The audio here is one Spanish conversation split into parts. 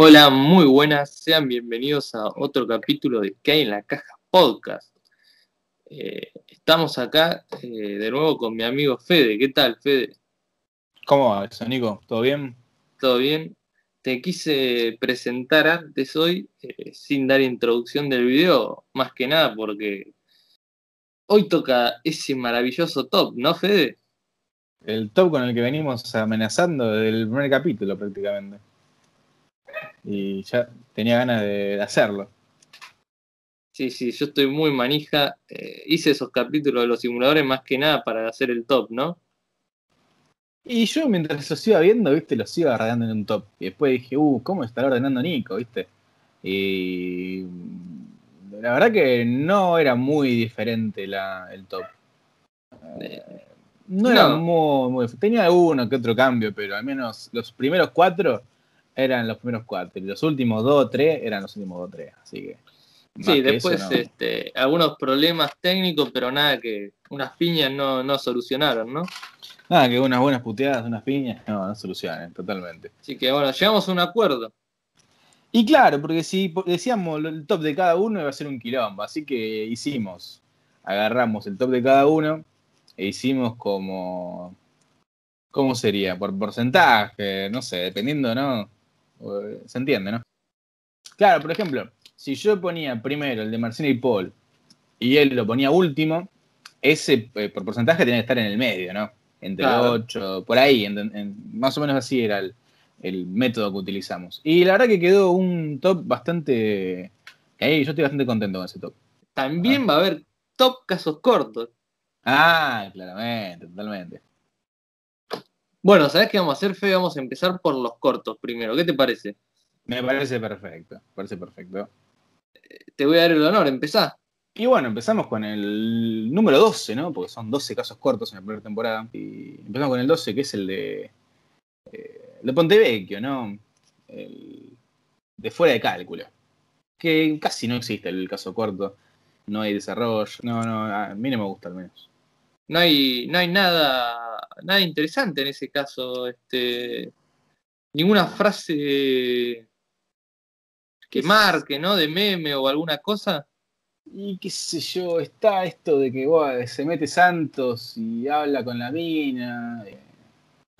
Hola, muy buenas, sean bienvenidos a otro capítulo de ¿Qué hay en la caja podcast? Eh, estamos acá eh, de nuevo con mi amigo Fede. ¿Qué tal, Fede? ¿Cómo va eso, Nico? ¿Todo bien? ¿Todo bien? Te quise presentar antes hoy, eh, sin dar introducción del video, más que nada porque hoy toca ese maravilloso top, ¿no, Fede? El top con el que venimos amenazando desde el primer capítulo prácticamente. Y ya tenía ganas de hacerlo. Sí, sí, yo estoy muy manija. Eh, hice esos capítulos de los simuladores más que nada para hacer el top, ¿no? Y yo mientras los iba viendo, viste, los iba ordenando en un top. Y después dije, uh, ¿cómo estará ordenando Nico, viste? Y la verdad que no era muy diferente la, el top. Eh, no era muy, muy. Tenía uno que otro cambio, pero al menos los primeros cuatro eran los primeros cuatro. Y los últimos dos o tres eran los últimos dos o tres. Así que. Sí, después este, algunos problemas técnicos, pero nada que unas piñas no, no solucionaron, ¿no? Nada que unas buenas puteadas, unas piñas, no, no solucionan, totalmente. Así que bueno, llegamos a un acuerdo. Y claro, porque si decíamos el top de cada uno iba a ser un quilombo, así que hicimos, agarramos el top de cada uno e hicimos como, ¿cómo sería? Por porcentaje, no sé, dependiendo, ¿no? Se entiende, ¿no? Claro, por ejemplo, si yo ponía primero el de Marcelo y Paul y él lo ponía último, ese eh, por porcentaje tenía que estar en el medio, ¿no? Entre claro. 8, por ahí, más o menos así era el, método que utilizamos. Y la verdad que quedó un top bastante... Ahí yo estoy bastante contento con ese top. También va a haber top casos cortos. Ah, claramente, totalmente. Bueno, ¿sabes qué vamos a hacer, Fe? Vamos a empezar por los cortos primero. ¿Qué te parece? Me parece perfecto, parece perfecto. Te voy a dar el honor, empezá. Y bueno, empezamos con el número 12, ¿no? Porque son 12 casos cortos en la primera temporada. Y empezamos con el 12, que es el de, eh, de Pontevecchio, ¿no? El de fuera de cálculo. Que casi no existe el caso corto. No hay desarrollo. No, no, a mí no me gusta al menos. No hay, no hay nada, nada interesante en ese caso. Este, ninguna frase que marque, ¿no? De meme o alguna cosa. Y qué sé yo, está esto de que se mete Santos y habla con la mina, eh,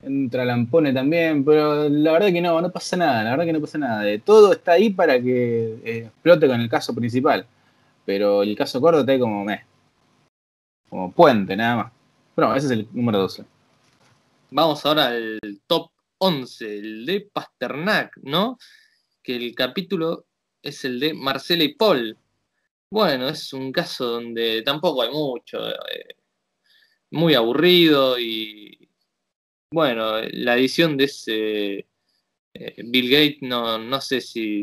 entra Lampone también, pero la verdad que no, no pasa nada, la verdad que no pasa nada. Todo está ahí para que eh, explote con el caso principal, pero el caso corto está ahí como me, como puente nada más. Bueno, ese es el número 12. Vamos ahora al top 11, el de Pasternak, ¿no? Que el capítulo es el de Marcela y Paul. Bueno, es un caso donde tampoco hay mucho. Eh, muy aburrido y. Bueno, la edición de ese eh, Bill Gates no, no sé si,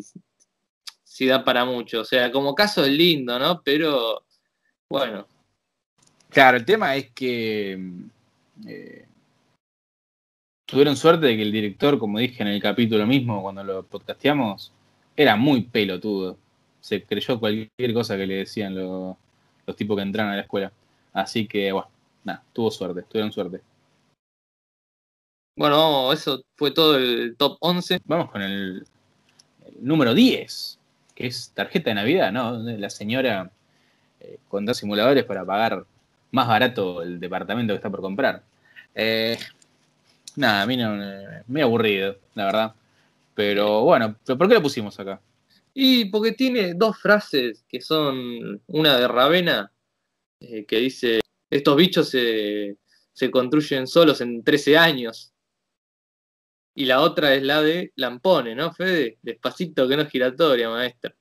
si da para mucho. O sea, como caso es lindo, ¿no? Pero bueno. Claro, el tema es que tuvieron suerte de que el director, como dije en el capítulo mismo, cuando lo podcasteamos, era muy pelotudo. Se creyó cualquier cosa que le decían los, tipos que entraron a la escuela. Así que, bueno, nada, tuvo suerte, tuvieron suerte. Bueno, eso fue todo el top 11. Vamos con el, número 10, que es tarjeta de Navidad, ¿no? La señora eh, con dos simuladores para pagar más barato el departamento que está por comprar. Eh, nada, a mí no, me aburrido, la verdad. Pero bueno, ¿por qué lo pusimos acá? Y porque tiene dos frases que son una de Ravena, eh, que dice, estos bichos se, se, construyen solos en 13 años. Y la otra es la de Lampone, ¿no, Fede? Despacito que no es giratoria, maestra.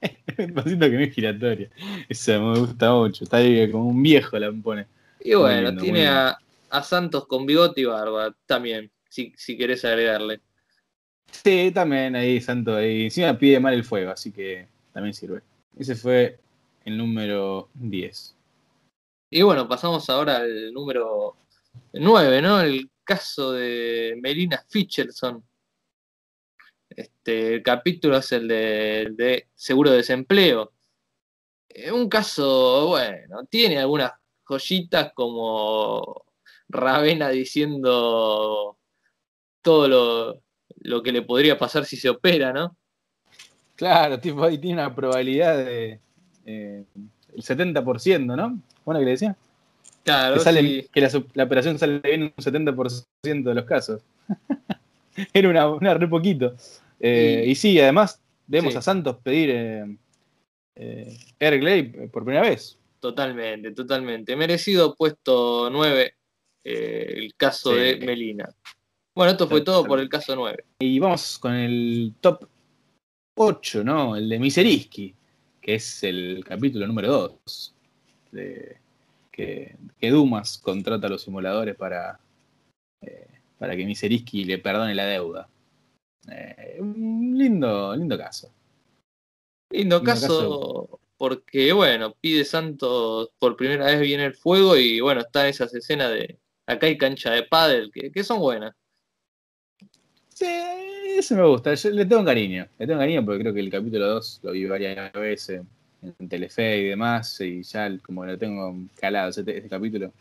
Despacito que no es giratoria. Eso me gusta mucho. Está ahí como un viejo Lampone. Y bueno, tiene a, a Santos con bigote y barba también si, si querés agregarle. Sí, también ahí, Santo, ahí. Encima pide mal el fuego, así que también sirve. Ese fue el número 10. Y bueno, pasamos ahora al número 9, ¿no? El caso de Melina Ficherson. Este, el capítulo es el de, de seguro de desempleo. Un caso, bueno, tiene algunas joyitas como Ravena diciendo todo lo, lo que le podría pasar si se opera, ¿no? Claro, tipo ahí tiene una probabilidad de eh, el 70%, ¿no? Bueno, que le decía. Claro, que, sale- sí. que la, operación sale bien en un 70% de los casos. Era una, una re poquito. Eh, Y- y, sí, además vemos Sí. a Santos pedir eh, eh, Air Glade por primera vez. Totalmente, totalmente. Merecido puesto 9 eh, el caso Sí. de Melina. Bueno, esto fue todo por el caso 9. Y vamos con el top 8, ¿no? El de Miseriski, que es el capítulo número 2. De, que, que Dumas contrata a los simuladores para, eh, para que Miseriski le perdone la deuda. Eh, un lindo, lindo caso. Lindo Lindo caso porque, bueno, pide Santos por primera vez viene el fuego y, bueno, está esas escenas de acá hay cancha de pádel que, que son buenas. Sí, ese me gusta. Yo le tengo cariño. Le tengo cariño porque creo que el capítulo 2 lo vi varias veces en Telefe y demás. Y ya como lo tengo calado ese, ese capítulo,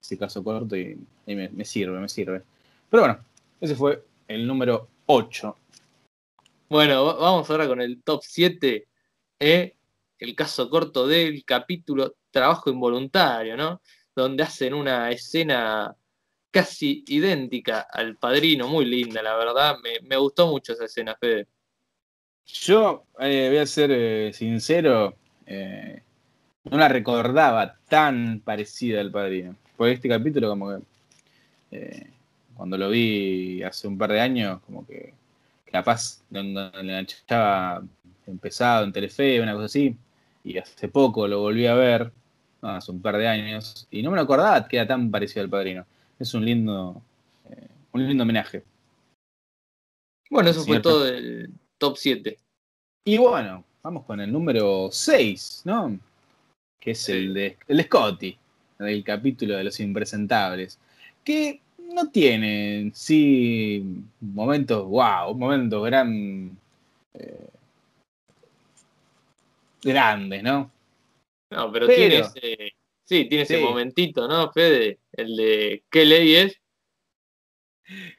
ese caso corto, y, y me, me sirve, me sirve. Pero bueno, ese fue el número 8. Bueno, va- vamos ahora con el top 7, ¿eh? el caso corto del capítulo Trabajo Involuntario, ¿no? Donde hacen una escena casi idéntica al padrino, muy linda, la verdad. Me, gustó mucho esa escena, Fede. Yo eh, voy a ser eh, sincero, eh, no la recordaba tan parecida al padrino. Porque este capítulo, como que cuando lo vi hace un par de años, como que capaz lo engan- lo enganchaba empezado en Telefe, una cosa así, y hace poco lo volví a ver, no, hace un par de años, y no me lo acordaba que era tan parecido al padrino. Es un lindo, eh, un lindo homenaje. Bueno, eso fue todo el top 7. Y bueno, vamos con el número 6, ¿no? Que es el, de, el de Scotty, del capítulo de los impresentables. Que no tiene en sí momentos, wow, momentos gran, eh, grandes, ¿no? No, pero, Pero- tiene ese. Sí, tiene ese Sí. momentito, ¿no, Fede? El de ¿qué ley es?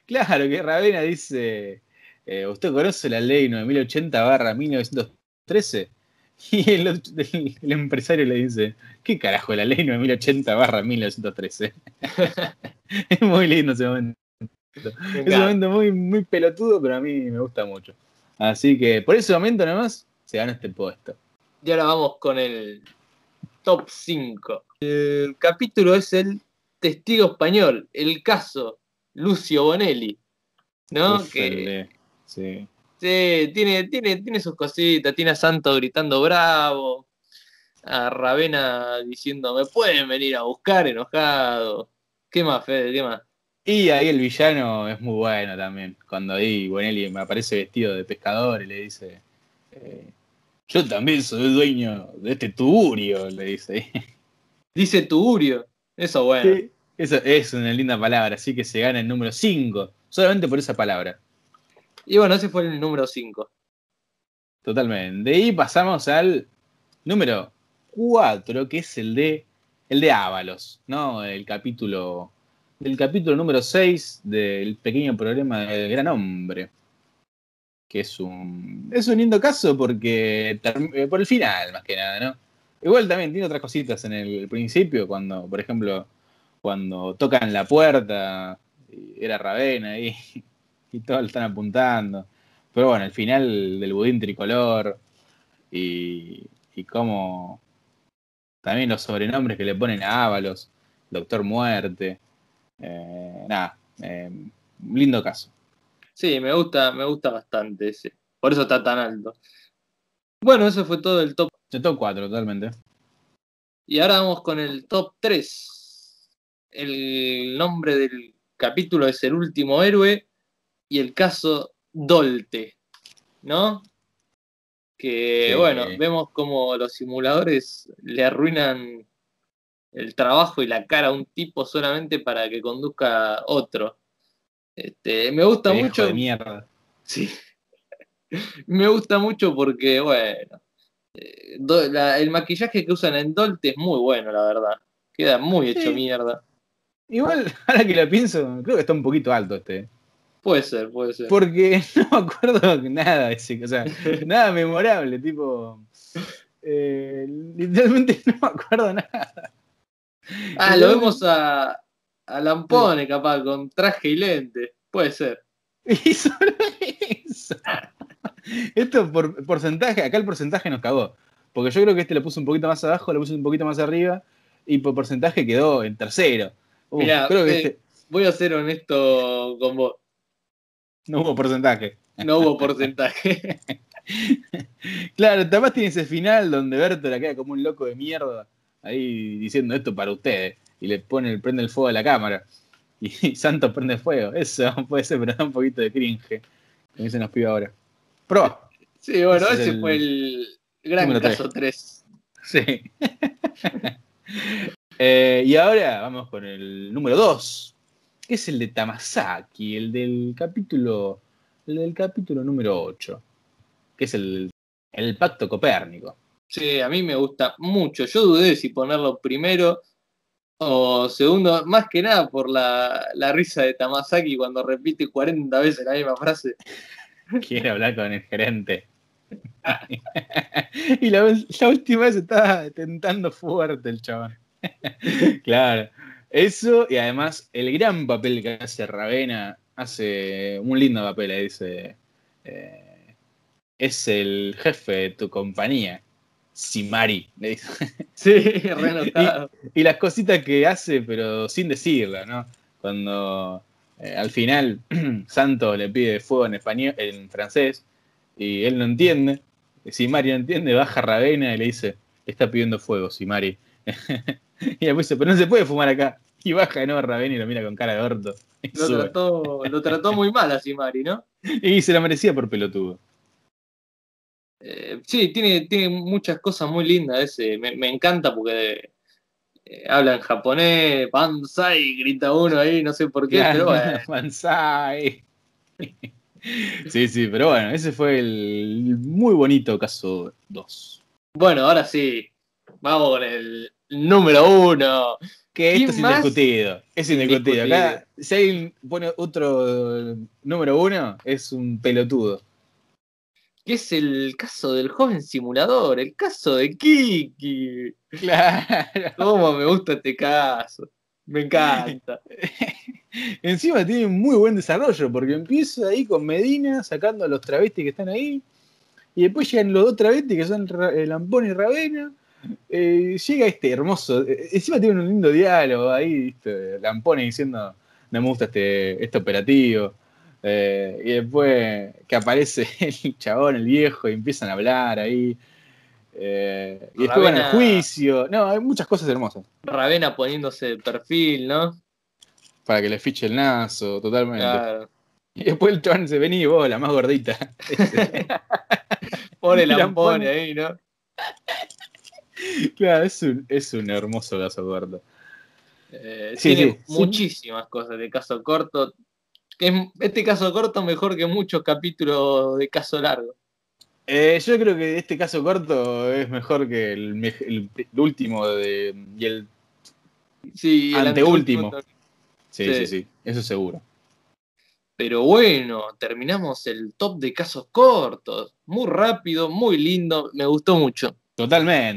Claro que Ravena dice, eh, ¿usted conoce la ley 9080-1913? Y el, otro- el- el empresario le dice, ¿qué carajo la ley 9080-1913? es muy lindo ese momento. Me Es un momento muy, muy pelotudo, pero a mí me gusta mucho. Así que por ese momento nomás se gana este puesto. Y ahora vamos con el top 5. El capítulo es el testigo español, el caso Lucio Bonelli. ¿no? Que sí. sí, tiene, tiene, tiene sus cositas, tiene a Santo gritando bravo, a Ravena diciendo me pueden venir a buscar enojado. ¿Qué más, Fede? ¿Qué más? Y ahí el villano es muy bueno también. Cuando ahí Bonelli me aparece vestido de pescador y le dice: eh, Yo también soy dueño de este tuburio, le dice. Dice Tugurio. Eso bueno. Sí, Eso es una linda palabra, así que se gana el número 5, solamente por esa palabra. Y bueno, ese fue el número 5. Totalmente. De ahí pasamos al número 4, que es el de el de Ábalos, ¿no? El capítulo del capítulo número 6 del pequeño problema del gran hombre. Que es un es un lindo caso porque eh, por el final más que nada, ¿no? Igual también tiene otras cositas en el principio cuando, por ejemplo, cuando tocan la puerta y era Ravena ahí y todos le están apuntando. Pero bueno, el final del budín tricolor y, y cómo también los sobrenombres que le ponen a Ábalos, Doctor Muerte. eh, nada, eh, lindo caso. Sí, me gusta, me gusta bastante ese. Por eso está tan alto. Bueno, eso fue todo el top. De top 4, totalmente. Y ahora vamos con el top 3. El nombre del capítulo es El último héroe y el caso Dolte, ¿no? Que Sí. bueno, vemos como los simuladores le arruinan el trabajo y la cara a un tipo solamente para que conduzca otro. Este, me gusta mucho. de mierda. Sí. Me gusta mucho porque, bueno, eh, do- la- el maquillaje que usan en Dolte es muy bueno, la verdad. Queda muy hecho Sí. mierda. Igual, ahora que lo pienso, creo que está un poquito alto este. Puede ser, puede ser. Porque no me acuerdo nada de ese, o sea, nada memorable, tipo. eh, literalmente no me acuerdo nada. Ah, lo vemos a, a Lampone, capaz, con traje y lente. Puede ser. Y solo eso. Esto por porcentaje, acá el porcentaje nos cagó. Porque yo creo que este lo puso un poquito más abajo, lo puso un poquito más arriba, y por porcentaje quedó en tercero. Uf, Mirá, creo que eh, este voy a ser honesto con vos. no hubo porcentaje. No hubo porcentaje. Claro, además tiene ese final donde Berto la queda como un loco de mierda, ahí diciendo esto para ustedes, y le pone el prende el fuego a la cámara. Y Santos prende fuego. Eso puede ser, pero da un poquito de cringe. Como dicen los pibes ahora. Pro. Sí, bueno, Ese es ese el fue el gran caso 3. Sí. Eh, y ahora vamos con el número 2, que es el de Tamasaki, el del capítulo, el del capítulo número 8, que es el, el pacto copérnico. Sí, a mí me gusta mucho. Yo dudé si ponerlo primero o segundo, más que nada por la, la risa de Tamasaki cuando repite 40 veces la misma frase. Quiere hablar con el gerente. y la, última vez estaba tentando fuerte el chabón. claro. Eso, y además el gran papel que hace Ravena, hace un lindo papel, dice. eh, es el jefe de tu compañía, Simari, le dice. Sí, renotado. Y las cositas que hace, pero sin decirla, ¿no? Cuando eh, al final Santos le pide fuego en español, en francés, y él no entiende. Si Mari no entiende, baja a Ravena y le dice, está pidiendo fuego, si Mari. y después dice, pero no se puede fumar acá. Y baja de nuevo a Ravena y lo mira con cara de orto. Lo trató, lo trató muy mal así Mari, ¿no? Y se la merecía por pelotudo. Eh, sí, tiene, tiene muchas cosas muy lindas ese. Me, me encanta porque eh, habla en japonés, Banzai, grita uno ahí, no sé por qué, pero bueno. Sí, sí, pero bueno, ese fue el muy bonito caso 2. Bueno, ahora sí, vamos con el número uno. Que esto ¿Quién es indiscutido. Es indiscutido. Acá, si alguien pone otro número uno, es un pelotudo. Que es el caso del joven simulador, el caso de Kiki. Claro. ¿Cómo me gusta este caso? Me encanta. Encima tiene muy buen desarrollo, porque empieza ahí con Medina sacando a los travestis que están ahí. Y después llegan los dos travestis que son eh, Lampón y Ravena. Eh, llega este hermoso. eh, Encima tiene un lindo diálogo ahí, ¿viste? Lampone diciendo: No me gusta este, este operativo. Eh, y después que aparece el chabón, el viejo, y empiezan a hablar ahí. Eh, y después van al Ravena- juicio. No, hay muchas cosas hermosas. Ravena poniéndose de perfil, ¿no? Para que le fiche el nazo, totalmente. Claro. Y después el chabón se vení vos, la más gordita. Pone lampone pone- ahí, ¿no? claro, es un, es un hermoso caso corto. Eh, Sí, tiene sí, sí. muchísimas cosas de caso corto. Que es, este caso corto mejor que muchos capítulos de caso largo. Eh, yo creo que este caso corto es mejor que el, me- el- el último de, y el. Sí, el Anteúltimo. anteúltimo Sí, Sí. sí, sí, eso seguro. Pero bueno, terminamos el top de casos cortos. Muy rápido, muy lindo, me gustó mucho. Totalmente.